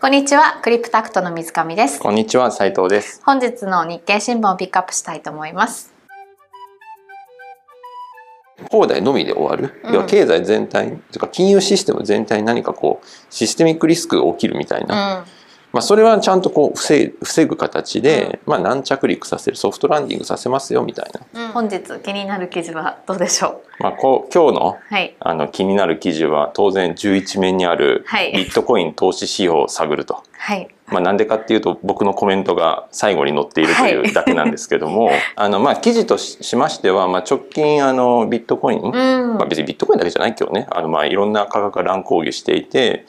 こんにちは、クリプタクトの水上です。こんにちは斉藤です。本日の日経新聞をピックアップしたいと思います。恒大のみで終わる、うん。要は経済全体とか金融システム全体に何かこうシステミックリスクが起きるみたいな、うん、まあ、それはちゃんとこう防ぐ形で、まあ、軟着陸させるソフトランディングさせますよみたいな、本日気になる記事はどうでしょまあ、こう今日のう。はい。あの気になる記事は当然11面にあるはいビットコイン投資指標を探ると。はい。まあ、なんでかっていうと僕のコメントが最後に載っているというだけなんですけども、あのまあ記事とししましては、まあ、直近あのビットコイン、うん。まあ、別にビットコインだけじゃないけどねあのまあいろんな価格が乱高下していて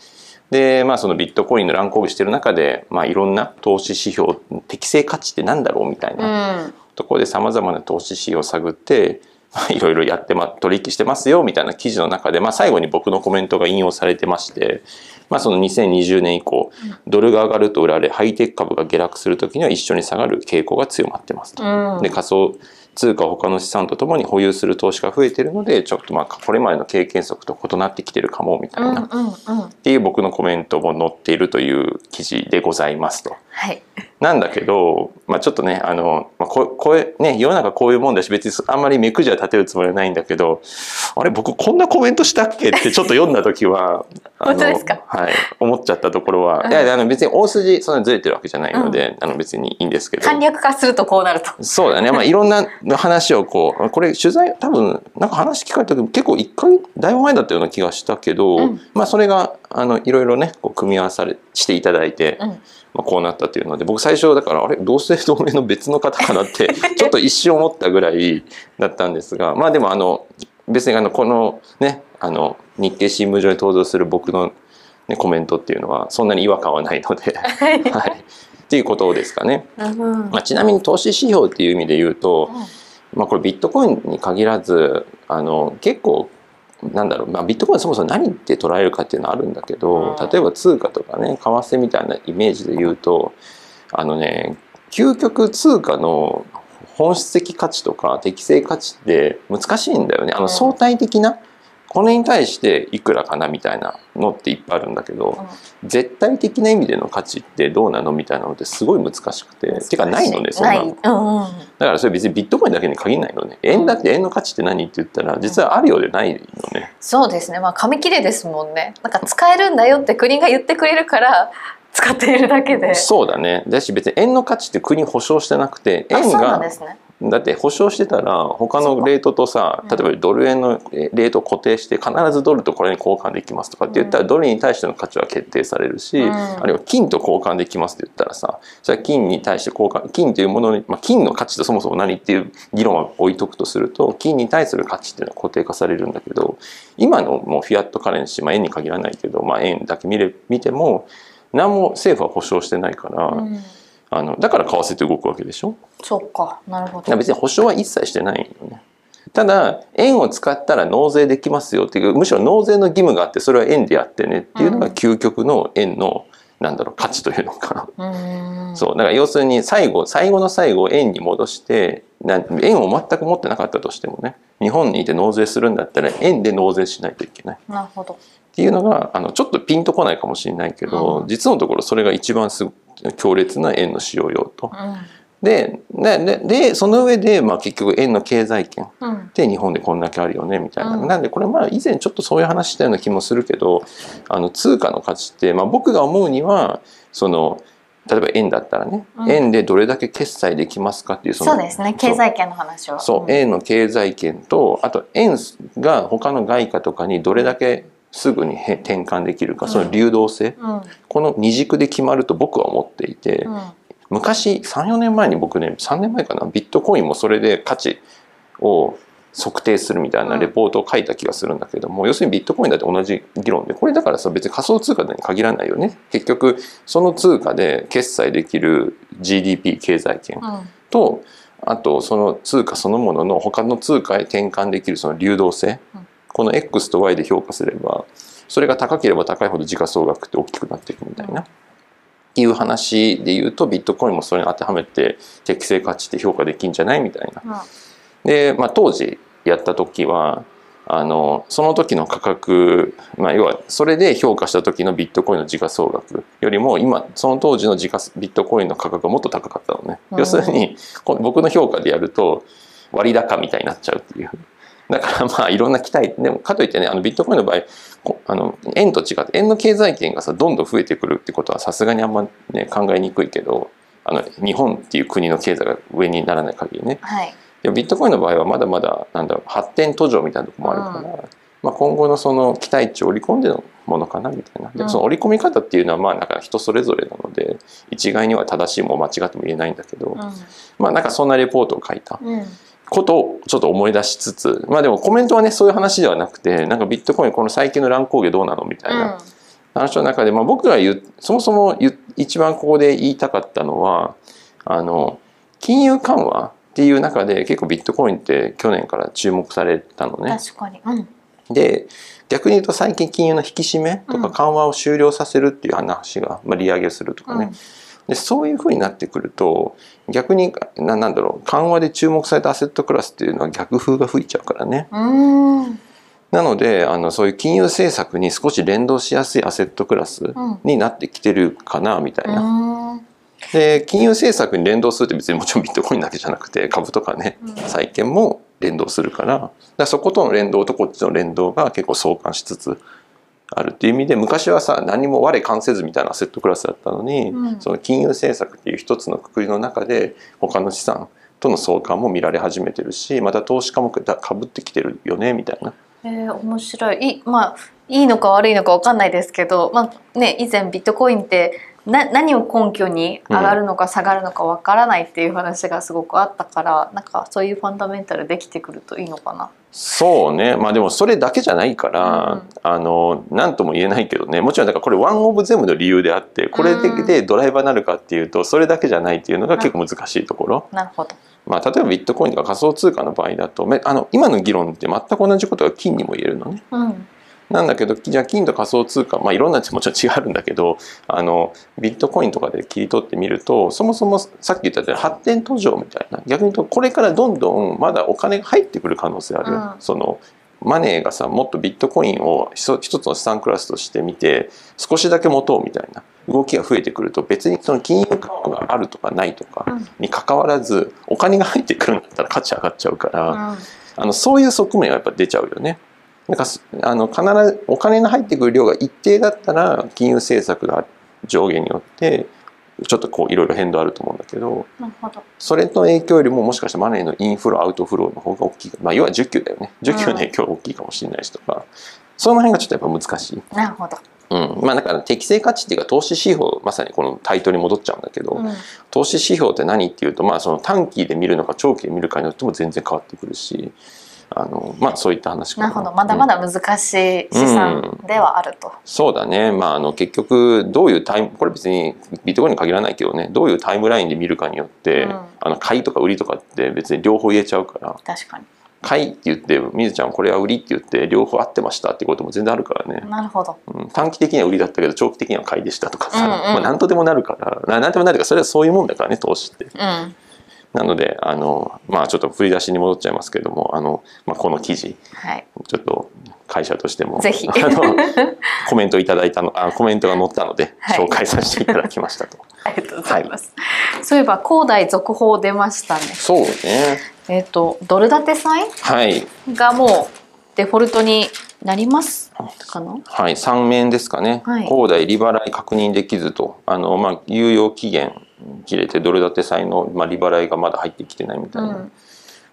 で、まあ、そのビットコインの乱高下している中で、まあ、いろんな投資指標適正価値ってなんだろう？みたいなうん。ところでさまざまな投資指標を探ってまあいろいろやって、ま、取引してますよ？みたいな記事の中で、まあ、最後に僕のコメントが引用されてまして、まあ、その2020年以降ドルが上がると売られハイテク株が下落する時には一緒に下がる傾向が強まってますと。うん。で仮想通貨を他の資産とともに保有する投資が増えているのでちょっとまあこれまでの経験則と異なってきてるかもみたいな、っ。ていう僕のコメントも載っているという記事でございますと。はい。なんだけど、まあ、ちょっとねあの、まあ、ここうね世の中こういうもんだし別にあんまり目くじは立てるつもりはないんだけどあれ僕こんなコメントしたっけってちょっと読んだ時は 本当ですか？はい、思っちゃったところは、うんいやあの別に大筋そんなずれてるわけじゃないので、あの別にいいんですけど簡略化するとこうなると。そうだね。まあ、いろんな話をこう、これ取材、多分、なんか話聞かれた時結構一回、だいぶ前だったような気がしたけど、うんまあ、それが、あの、いろいろね、こう、組み合わされ、していただいて、うん。まあ、こうなったというので、僕最初、だから、あれ、同姓同名の別の方かなって、ちょっと一瞬思ったぐらいだったんですが、まあ、でも、あの、別に、あの、この、ね、あの、日経新聞上に登場する僕の、ね、コメントっていうのは、そんなに違和感はないので、はい。っていうことですかね。うん。まあ、ちなみに投資指標っていう意味で言うと、まあ、これビットコインに限らずあの結構なんだろう、まあ、ビットコインそもそも何って捉えるかっていうのはあるんだけど、うん。例えば通貨とかね為替みたいなイメージで言うとあのね究極通貨の本質的価値とか適正価値って難しいんだよね。あうん。の相対的なこれに対していくらかなみたいなのっていっぱいあるんだけど、絶対的な意味での価値ってどうなのみたいなのってすごい難しくててかないのねそんなの。うんうん。だからそれ別にビットコインだけに限らないのね円だって円の価値って何って言ったら実はあるようでないのねそうですね。まあ紙切れですもんね。なんか使えるんだよって国が言ってくれるから使っているだけで。そうだねだし別に円の価値って国保証してなくてあ、円そうなんがですね。だって保証してたら他のレートとさ例えばドル円のレートを固定して必ずドルとこれに交換できますとかって言ったらうん。ドルに対しての価値は決定されるし、うん。あるいは金と交換できますって言ったらさそれは金に対して交換金というものに、まあ、金の価値とそもそも何っていう議論を置いとくとすると金に対する価値っていうのは固定化されるんだけど今のもうフィアットカレンシー、まあ、円に限らないけど、まあ、円だけ見れ見ても何も政府は保証してないから、うん。あのだから為替って動くわけでしょ？そうか。なるほど。別に保証は一切してないよね。ただ円を使ったら納税できますよっていうむしろ納税の義務があってそれは円でやってねっていうのが究極の円のなんだろう価値というのかうん。そうだから要するに最後最後の最後円に戻してな円を全く持ってなかったとしてもね日本にいて納税するんだったら円で納税しないといけないなるほど。っていうのがあのちょっとピンとこないかもしれないけど、うん実のところそれが一番す強烈な円の使用用途。うん。ででその上で、まあ、結局円の経済圏うん。で日本でこんだけあるよねみたいな、うんなんでこれまあ以前ちょっとそういう話したような気もするけどあの通貨の価値って、まあ、僕が思うにはその例えば円だったらね、うん円でどれだけ決済できますかっていうそのそうですね。経済圏の話は。そう、ん円の経済圏とあと円が他の外貨とかにどれだけすぐにへ転換できるか、その流動性うん。この二軸で決まると僕は思っていて、うん。昔34年前に僕ね3年前かなビットコインもそれで価値を測定するみたいなレポートを書いた気がするんだけども、要するにビットコインだって同じ議論でこれだからさ別に仮想通貨に限らないよね結局その通貨で決済できる GDP 経済圏うん。とあとその通貨そのものの他の通貨へ転換できるその流動性、うんこの X と Y で評価すればそれが高ければ高いほど時価総額って大きくなっていくみたいな。いう話で言うとビットコインもそれに当てはめて適正価値って評価できんじゃないみたいな。うん。で、まあ、当時やった時はあのその時の価格、まあ、要はそれで評価した時のビットコインの時価総額よりも今その当時の時価ビットコインの価格がもっと高かったのね、うん。要するにこ僕の評価でやると割高みたいになっちゃうっていうだからまあいろんな期待でもかといってねあのビットコインの場合こあの円と違って円の経済圏がさどんどん増えてくるってことはさすがにあんまね考えにくいけどあの日本っていう国の経済が上にならない限りね。はい。でもビットコインの場合はまだまだなんだろう発展途上みたいなところもあるから、まあ、今後のその期待値を織り込んでのものかなみたいな。でもその織り込み方っていうのはまあなんか人それぞれなので一概には正しいも間違っても言えないんだけど、まあなんかそんなレポートを書いた。うんうんことをちょっと思い出しつつまあでもコメントはねそういう話ではなくてなんかビットコインこの最近の乱高下どうなのみたいな話の中で、まあ、僕が言うそもそも一番ここで言いたかったのはあの金融緩和っていう中で結構ビットコインって去年から注目されたのね。確かに。うん。で逆に言うと最近金融の引き締めとかうん。緩和を終了させるっていう話が、まあ、利上げするとかね、でそういうふうになってくると逆にななんだろう緩和で注目されたアセットクラスっていうのは逆風が吹いちゃうからね。なのであのそういう金融政策に少し連動しやすいアセットクラスうん。になってきてるかなみたいな。うん。で金融政策に連動するって別に もちろんビットコインだけじゃなくて株とかねうん。債券も連動するから。だからそことの連動とこっちの連動が結構相関しつつあるっていう意味で昔はさ何も我関せずみたいなアセットクラスだったのに、うんその金融政策っていう一つのくくりの中で他の資産との相関も見られ始めてるしまた投資家もかぶってきてるよねみたいな。えー、面白いいまあいいのか悪いのかわかんないですけど、まあね、以前ビットコインってな何を根拠に上がるのか下がるのかわからないっていう話がすごくあったから、なんかそういうファンダメンタルできてくるといいのかな。そうね。まあでもそれだけじゃないから、うんあの何とも言えないけどね。もちろんだからこれワンオブゼムの理由であってこれで,、うん。でドライバーになるかっていうとそれだけじゃないっていうのが結構難しいところ、なるほど。まあ、例えばビットコインとか仮想通貨の場合だとめあの今の議論って全く同じことが金にも言えるのね。うんなんだけどじゃあ金と仮想通貨、まあ、いろんなもちろん違うんだけどあのビットコインとかで切り取ってみるとそもそもさっき言ったように発展途上みたいな逆に言うとこれからどんどんまだお金が入ってくる可能性ある、うんそのマネーがさもっとビットコインを一つの資産クラスとして見て少しだけ持とうみたいな動きが増えてくると別にその金融緩和があるとかないとかうんに関わらずお金が入ってくるんだったら価値上がっちゃうから。うんあのそういう側面はやっぱ出ちゃうよね。なんかすあの必ずお金が入ってくる量が一定だったら金融政策が上下によってちょっとこういろいろ変動あると思うんだけどなるほど。それの影響よりももしかしたらマネーのインフロアウトフローの方が大きい、まあ、要は需給だよね需給の影響が大きいかもしれないしとか、その辺がちょっとやっぱ難しい。なるほど。うん、まあだから適正価値っていうか投資指標まさにこのタイトルに戻っちゃうんだけど、うん投資指標って何っていうと、まあ、その短期で見るのか長期で見るかによっても全然変わってくるしあの、まあ、そういった話かなるほど。まだまだ、だ難しい資産ではあると。そうだね、まあ、あの結局どういうタイムこれ別にビットコインに限らないけどねどういうタイムラインで見るかによって、うんあの買いとか売りとかって別に両方言えちゃうから確かに。買いって言ってみずちゃんこれは売りって言って両方合ってましたってことも全然あるからね、なるほど。うん短期的には売りだったけど長期的には買いでしたとかさ、うんうんまあ、何とでもなるからな何とでもなるからそれはそういうもんだからね投資って。うん。なのであのまあちょっと振り出しに戻っちゃいますけれどもあの、まあ、この記事はい。ちょっと会社としてもぜひ。あの コメントいただいたのあコメントが載ったのではい。紹介させていただきましたと、ありがとうございます。そういえば、恒大続報出ましたね。そうね。えっ、と、ドル建て債はい。がもうデフォルトになりますはい。3面ですかね、はい。恒大利払い確認できずとあの、まあ、猶予期限切れてドル建て債の、まあ、利払いがまだ入ってきてないみたいな、うん。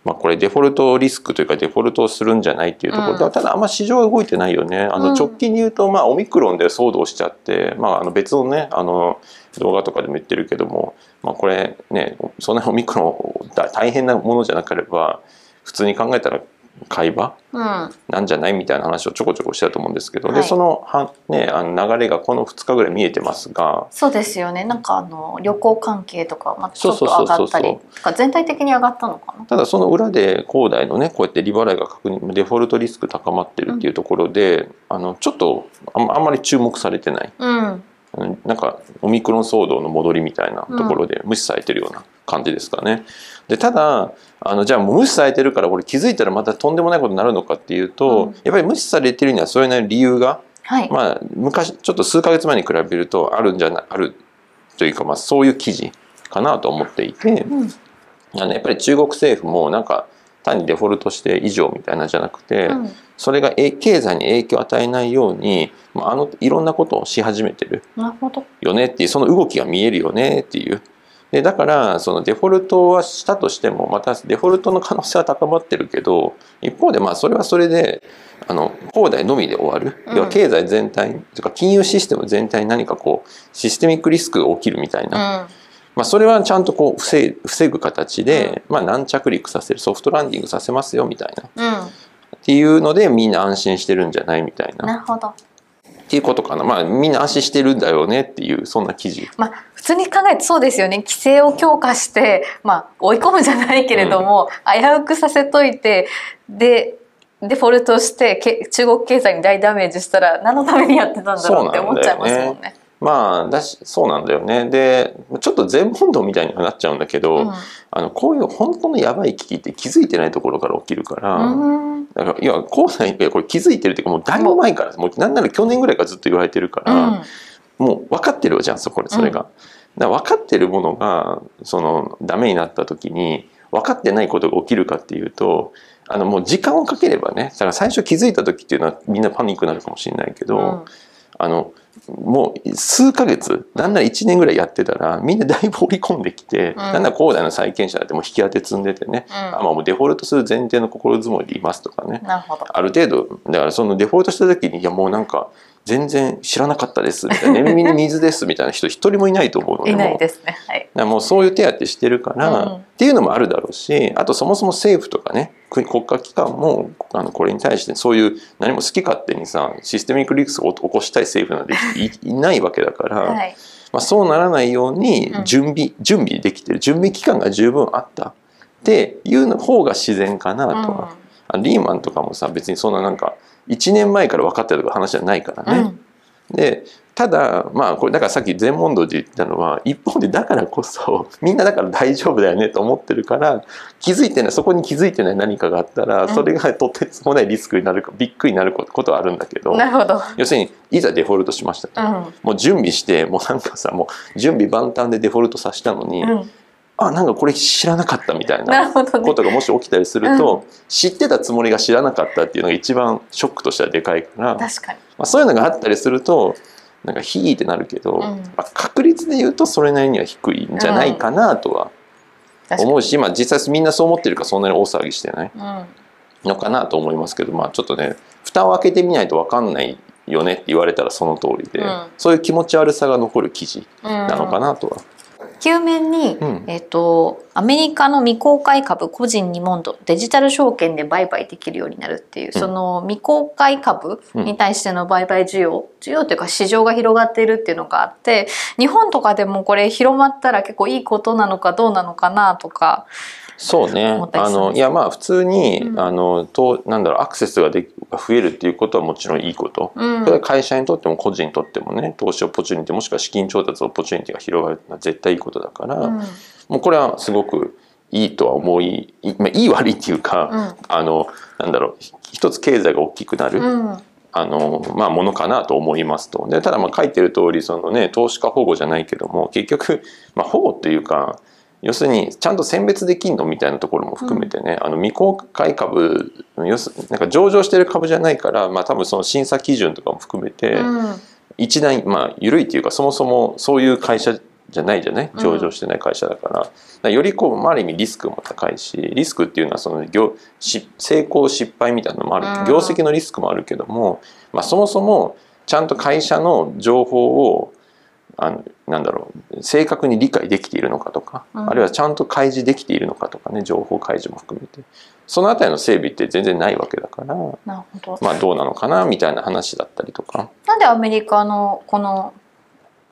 まあ、これデフォルトリスクというかデフォルトをするんじゃないっていうところ、うん。ただあんま市場は動いてないよね。あうん。の直近で言うと、まあ、オミクロンで騒動しちゃって、まあ、あの別のねあの動画とかでも言ってるけども、まあ、これねそんなオミクロンだ大変なものじゃなければ普通に考えたら買い場うん。なんじゃない？みたいな話をちょこちょこしたと思うんですけど、はい。でそのは、ね、あの流れがこの2日ぐらい見えてますが。そうですよね。なんかあの旅行関係とか、まあ、ちょっと上がったり、全体的に上がったのかな？ただその裏で恒大のね。こうやって利払いが確認デフォルトリスク高まってるっていうところで、あのちょっとあんあんまり注目されてない。うん。うんなんかオミクロン騒動の戻りみたいなところで無視されてるような感じですかね。でただあのじゃあもう無視されてるからこれ気づいたらまたとんでもないことになるのかっていうと、うんやっぱり無視されてるにはそれなりに理由が、はい、まあ、昔ちょっと数ヶ月前に比べるとあるんじゃなあるというか、まあ、そういう記事かなと思っていて。うんあのやっぱり中国政府もなんか単にデフォルトして以上みたいなんじゃなくて、うん。それがえ経済に影響を与えないようにまああのいろんなことをし始めてる。よねっていうその動きが見えるよねっていう。でだからそのデフォルトはしたとしてもまたデフォルトの可能性は高まってるけど一方でまあそれはそれであの恒大のみで終わる、うん。要は経済全体とか金融システム全体に何かこうシステミックリスクが起きるみたいな、うんまあ、それはちゃんとこう防ぐ形で、まあ、軟着陸させるソフトランディングさせますよみたいな。うん、っていうのでみんな安心してるんじゃないみたいな。なるほど。っていうことかな。まあみんな安心してるんだよねっていうそんな記事。まあ普通に考えてそうですよね。規制を強化して、まあ、追い込むじゃないけれども、危うくさせといてでデフォルトしてけ中国経済に大ダメージしたら何のためにやってたんだろうって思っちゃいますもんね。まあだしそうなんだよね。でちょっと全問答みたいにはなっちゃうんだけど、うん。あのこういう本当のやばい危機って気づいてないところから起きるから、うん。だからいやこうないいやこれ気づいてるっていうかもうだいぶ前からもうなんなら去年ぐらいからずっと言われてるから、うん。もう分かってるじゃんそこでそれが。だ分かってるものがそのダメになった時に分かってないことが起きるかっていうとあのもう時間をかければねだから最初気づいた時っていうのはみんなパニックになるかもしれないけど、うん。あのもう数ヶ月なんなら1年ぐらいやってたらみんなだいぶ織り込んできて、なんなら恒大の債権者だってもう引き当て積んでてね、あまあもうデフォルトする前提の心づもりでいますとかね。ある程度だからそのデフォルトした時にいやもうなんか全然知らなかったですみたいな 年に水ですみたいな人一人もいないと思うのでいないですね。はい。もうそういう手当てしてるから、うんっていうのもあるだろうしあとそもそも政府とかね国国家機関もあのこれに対してそういう何も好き勝手にさシステミックリスクを起こしたい政府なんていいないわけだから、はい。まあ、そうならないようにうん。準備、準備できてる。準備期間が十分あった。っていうの方が自然かなとは、あのリーマンとかもさ別にそんななんか1年前から分かってたとか話じゃないからね。うんでただまあこれだからさっき全問答で言ったのは一方でだからこそ みんなだから大丈夫だよねと思ってるから気づいてないそこに気づいてない何かがあったらんそれがとてつもないリスクになるかびっくりになることはあるんだけどなるほど。要するにいざデフォルトしましたと、うん。もう準備してもうなんかさもう準備万端でデフォルトさせたのに、うん。あなんかこれ知らなかったみたいな。ことがもし起きたりすると、知ってたつもりが知らなかったっていうのが一番ショックとしてはでかいから。確かに。まあ、そういうのがあったりするとなんかヒーってなるけど、んまあ、確率で言うとそれなりには低いんじゃないかなとは。思うし、まあ、実際みんなそう思ってるからそんなに大騒ぎしてないうん。のかなと思いますけど、まあ、ちょっとね蓋を開けてみないと分かんないよねって言われたらその通りで、うんそういう気持ち悪さが残る記事ななのかなとは。球面に、うん。えっとアメリカの未公開株個人2問答デジタル証券で売買できるようになるっていう、その未公開株に対しての売買需要需要というか市場が広がっているっていうのがあって日本とかでもこれ広まったら結構いいことなのかどうなのかなとかそうね。あのいやまあ普通に、うん。あのとなんだろうアクセスがでが増えるっていうことはもちろんいいこと、うん。それは会社にとっても個人にとってもね投資 opportunity もしくは資金調達 opportunity が広がるのは絶対いいことだから、うん。もうこれはすごくいいとは思いい,、まあ、いい悪いっていうか、あのなんだろう一つ経済が大きくなる、うん。あのまあ、ものかなと思いますと。でただまあ書いてる通りそのね投資家保護じゃないけども結局、まあ、保護っていうか要するにちゃんと選別できんのみたいなところも含めてね、あの未公開株要すなんか上場してる株じゃないから、まあ、多分その審査基準とかも含めて、うん。一段まあ緩いっていうかそもそもそういう会社じゃないじゃない？うん。上場してない会社だから,、だからよりこう、まあ、ある意味リスクも高いしリスクっていうのはその業し成功失敗みたいなのもある、うん。業績のリスクもあるけども、まあ、そもそもちゃんと会社の情報をあのなんだろう正確に理解できているのかとか、うん。あるいはちゃんと開示できているのかとかね情報開示も含めて。そのあたりの整備って全然ないわけだから、なるほど。まあ、どうなのかなみたいな話だったりとか。なんでアメリカのこの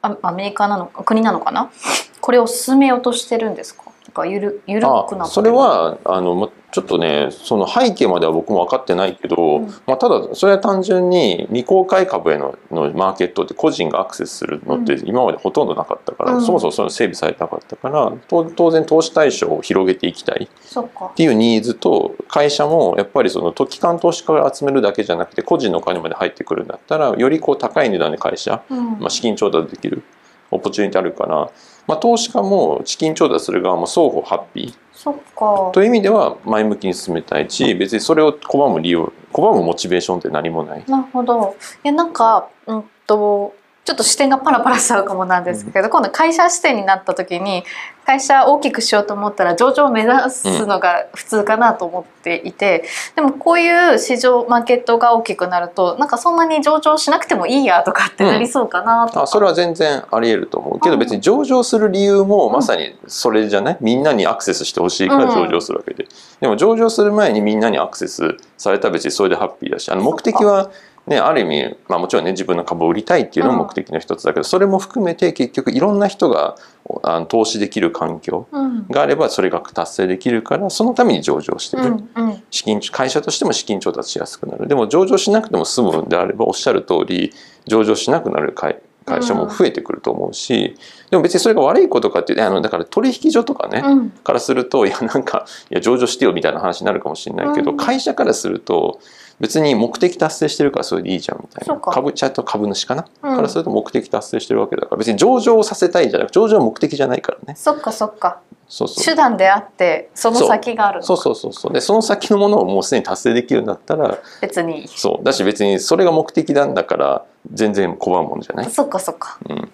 あアメリカなのか国なのかな？これを進めようとしてるんですか？なんかゆるゆるくなってそれはあのもちょっとねその背景までは僕も分かってないけど、うん。まあ、ただそれは単純に未公開株へののマーケットって個人がアクセスするのってう今までほとんどなかったから、うん。そもそもその整備されてなかったからと当然投資対象を広げていきたい。そっていうニーズと会社もやっぱりその機関投資家が集めるだけじゃなくて個人のお金まで入ってくるんだったらよりこう高い値段で会社、うん。まあ、資金調達できるオポチュニティあるから、まあ、投資家も資金調達する側も双方ハッピー。そっか。という意味では前向きに進めたいし別にそれを拒む理由拒むモチベーションって何もない。なるほど。いやなんかうんとちょっと視点がパラパラしちゃうかもなんですけど、今度会社視点になった時に会社大きくしようと思ったら上場を目指すのが普通かなと思っていて、でもこういう市場マーケットが大きくなるとなんかそんなに上場しなくてもいいやとかってなりそうかなとか、あそれは全然あり得ると思うけどうん。別に上場する理由もまさにそれじゃない？みんなにアクセスしてほしいから上場するわけで。でも上場する前にみんなにアクセスされたら別にそれでハッピーだしあの目的はねある意味、まあ、もちろんね自分の株を売りたいっていうのも目的の一つだけどそれも含めて結局いろんな人があの投資できる環境うん。があればそれが達成できるからそのために上場してる。うんうん。資金会社としても資金調達しやすくなる。でも上場しなくても済むんであればおっしゃる通り上場しなくなる会会社も増えてくると思うし、でも別にそれが悪いことかっていうあのだから取引所とかね、うん。からするといやなんかいや上場してよみたいな話になるかもしれないけど、うん。会社からすると別に目的達成してるからそれでいいじゃんみたいな。株ちゃんと株主かな、うん。からすると目的達成してるわけだから別に上場させたいんじゃなく上場は目的じゃないからね。そっかそっか。そうそう。手段であってその先があるのそうそうそうそう。でその先のものをもうすでに達成できるんだったら別に。そう。だし別にそれが目的なんだから全然拒むもんじゃない、そっかそっか。うん、っ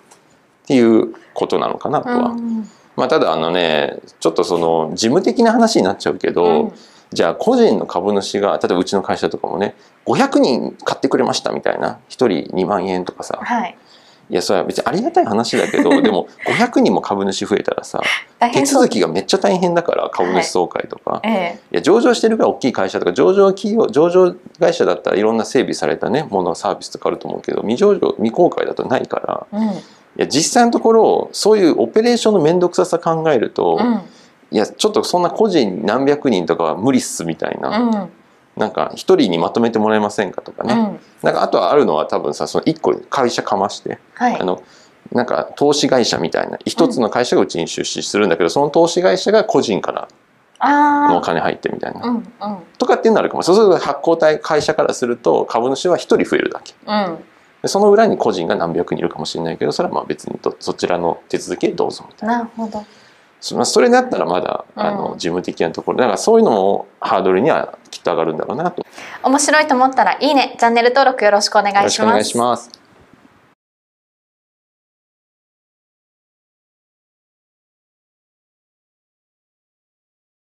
ていうことなのかなとは、うん。まあただあのねちょっとその事務的な話になっちゃうけど、うんじゃあ個人の株主が例えばうちの会社とかもね500人買ってくれましたみたいな1人2万円とかさ。はい。いやそれは別にありがたい話だけど でも500人も株主増えたらさ手続きがめっちゃ大変だから株主総会とか、ええ。いや上場してるから大きい会社とか上場企業上場会社だったらいろんな整備されたねものサービスとかあると思うけど未上場未公開だとないから。うん。いや実際のところそういうオペレーションの面倒くささ考えると、うんいやちょっとそんな個人何百人とかは無理っすみたいな、うん。なんか一人にまとめてもらえませんかとかね、うん。なんかあとはあるのは多分さその一個会社かまして、はい。あのなんか投資会社みたいな。一つの会社がうちに出資するんだけど、その投資会社が個人からのおあ金入ってみたいな、あうんうん。とかっていうのあるかも。そうすると発行体会社からすると株主は一人増えるだけ。うん。でその裏に個人が何百人いるかもしれないけどそれはまあ別にどそちらの手続きでどうぞみたいな。なるほど。そまあそれだったらまだあうん。の事務的なところ。だからそういうのもハードルにはきっと上がるんだろうなと。よ面白いと思ったらいいね。チャンネル登録よろしくお願いします。